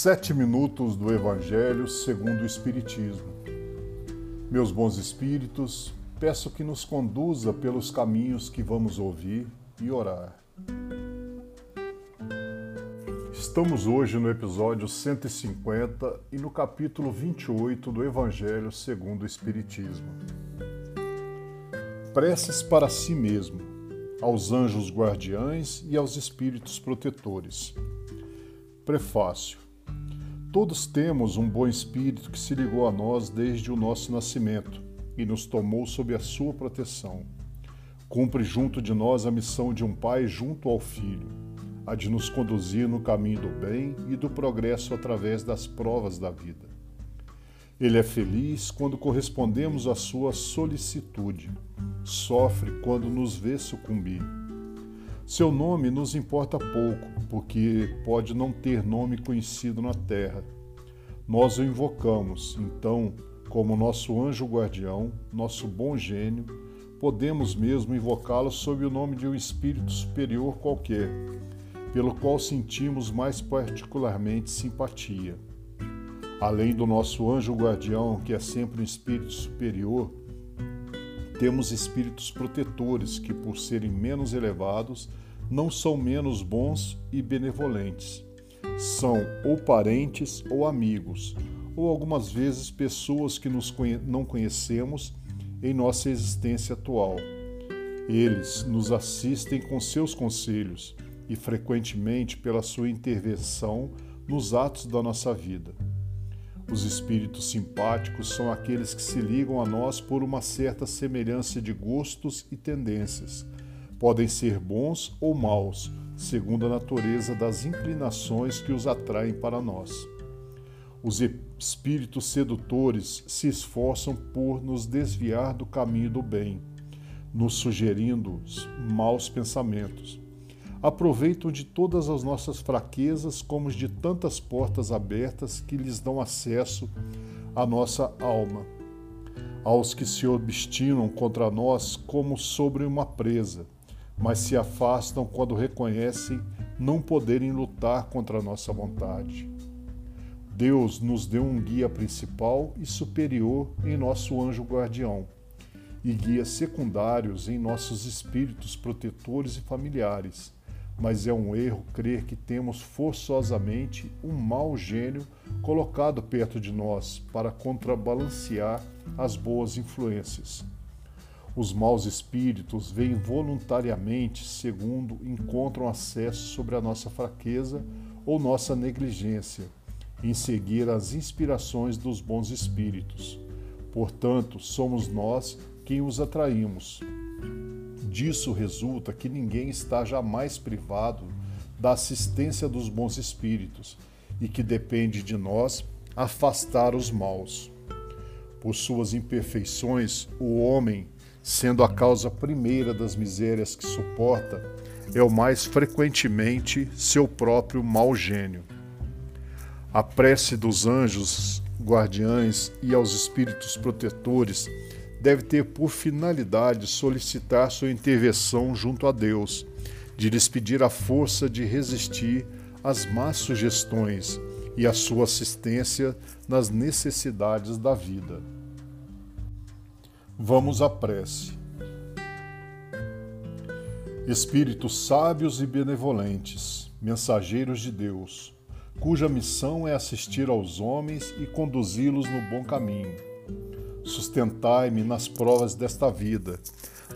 Sete minutos do Evangelho segundo o Espiritismo. Meus bons espíritos, peço que nos conduza pelos caminhos que vamos ouvir e orar. Estamos hoje no episódio 150 e no capítulo 28 do Evangelho segundo o Espiritismo. Preces para si mesmo, aos anjos guardiães e aos espíritos protetores. Prefácio Todos temos um bom espírito que se ligou a nós desde o nosso nascimento e nos tomou sob a sua proteção. Cumpre junto de nós a missão de um pai junto ao filho, a de nos conduzir no caminho do bem e do progresso através das provas da vida. Ele é feliz quando correspondemos à sua solicitude, sofre quando nos vê sucumbir seu nome nos importa pouco, porque pode não ter nome conhecido na terra. Nós o invocamos, então, como nosso anjo guardião, nosso bom gênio, podemos mesmo invocá-lo sob o nome de um espírito superior qualquer, pelo qual sentimos mais particularmente simpatia. Além do nosso anjo guardião, que é sempre um espírito superior, temos espíritos protetores que, por serem menos elevados, não são menos bons e benevolentes. São ou parentes ou amigos, ou algumas vezes pessoas que nos conhe não conhecemos em nossa existência atual. Eles nos assistem com seus conselhos e frequentemente pela sua intervenção nos atos da nossa vida. Os espíritos simpáticos são aqueles que se ligam a nós por uma certa semelhança de gostos e tendências. Podem ser bons ou maus, segundo a natureza das inclinações que os atraem para nós. Os espíritos sedutores se esforçam por nos desviar do caminho do bem, nos sugerindo maus pensamentos aproveitam de todas as nossas fraquezas como de tantas portas abertas que lhes dão acesso à nossa alma. Aos que se obstinam contra nós como sobre uma presa, mas se afastam quando reconhecem não poderem lutar contra a nossa vontade. Deus nos deu um guia principal e superior em nosso anjo guardião, e guias secundários em nossos espíritos protetores e familiares mas é um erro crer que temos forçosamente um mau gênio colocado perto de nós para contrabalancear as boas influências. Os maus espíritos vêm voluntariamente segundo encontram acesso sobre a nossa fraqueza ou nossa negligência em seguir as inspirações dos bons espíritos. Portanto, somos nós quem os atraímos, Disso resulta que ninguém está jamais privado da assistência dos bons espíritos e que depende de nós afastar os maus. Por suas imperfeições, o homem, sendo a causa primeira das misérias que suporta, é o mais frequentemente seu próprio mau gênio. A prece dos anjos guardiães e aos espíritos protetores deve ter por finalidade solicitar sua intervenção junto a Deus, de lhes pedir a força de resistir às más sugestões e a sua assistência nas necessidades da vida. Vamos à prece. Espíritos sábios e benevolentes, mensageiros de Deus, cuja missão é assistir aos homens e conduzi-los no bom caminho Sustentai-me nas provas desta vida.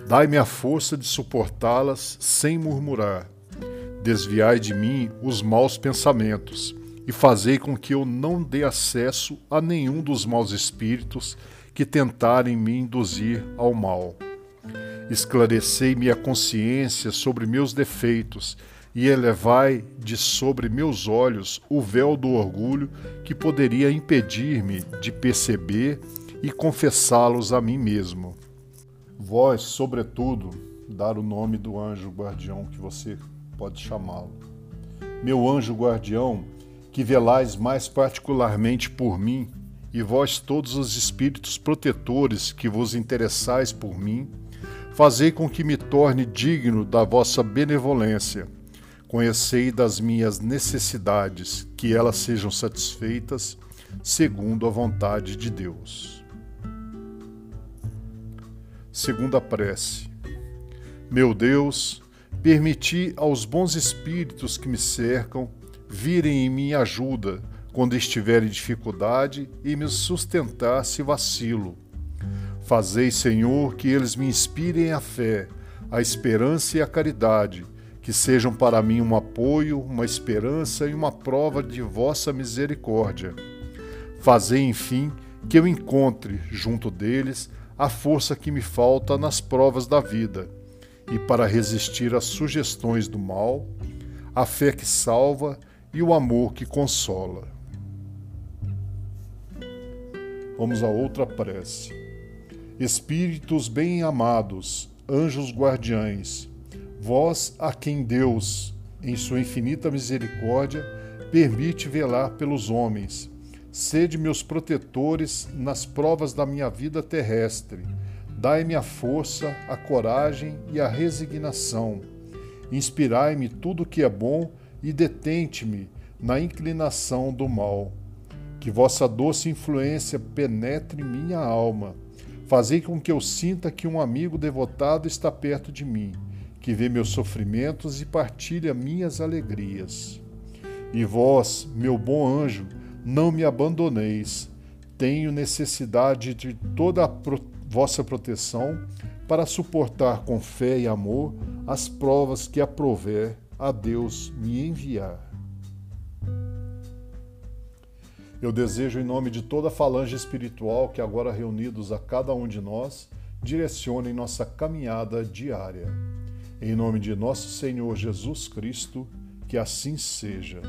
Dai-me a força de suportá-las sem murmurar. Desviai de mim os maus pensamentos e fazei com que eu não dê acesso a nenhum dos maus espíritos que tentarem me induzir ao mal. Esclarecei-me a consciência sobre meus defeitos e elevai de sobre meus olhos o véu do orgulho que poderia impedir-me de perceber e confessá-los a mim mesmo. Vós, sobretudo, dar o nome do anjo guardião que você pode chamá-lo. Meu anjo guardião, que velais mais particularmente por mim, e vós todos os espíritos protetores que vos interessais por mim, fazei com que me torne digno da vossa benevolência. Conhecei das minhas necessidades, que elas sejam satisfeitas segundo a vontade de Deus. Segunda prece. Meu Deus, permiti aos bons espíritos que me cercam virem em minha ajuda quando estiver em dificuldade e me sustentar se vacilo. Fazei, Senhor, que eles me inspirem a fé, a esperança e a caridade, que sejam para mim um apoio, uma esperança e uma prova de vossa misericórdia. Fazei, enfim, que eu encontre, junto deles, a força que me falta nas provas da vida, e para resistir às sugestões do mal, a fé que salva e o amor que consola. Vamos a outra prece. Espíritos bem-amados, anjos guardiães, Vós a quem Deus, em sua infinita misericórdia, permite velar pelos homens, sede meus protetores nas provas da minha vida terrestre. Dai-me a força, a coragem e a resignação. Inspirai-me tudo o que é bom e detente-me na inclinação do mal. Que vossa doce influência penetre minha alma. Fazei com que eu sinta que um amigo devotado está perto de mim que vê meus sofrimentos e partilha minhas alegrias. E vós, meu bom anjo, não me abandoneis. Tenho necessidade de toda a pro vossa proteção para suportar com fé e amor as provas que aprover a Deus me enviar. Eu desejo, em nome de toda a falange espiritual que agora reunidos a cada um de nós, direcionem nossa caminhada diária. Em nome de nosso Senhor Jesus Cristo, que assim seja.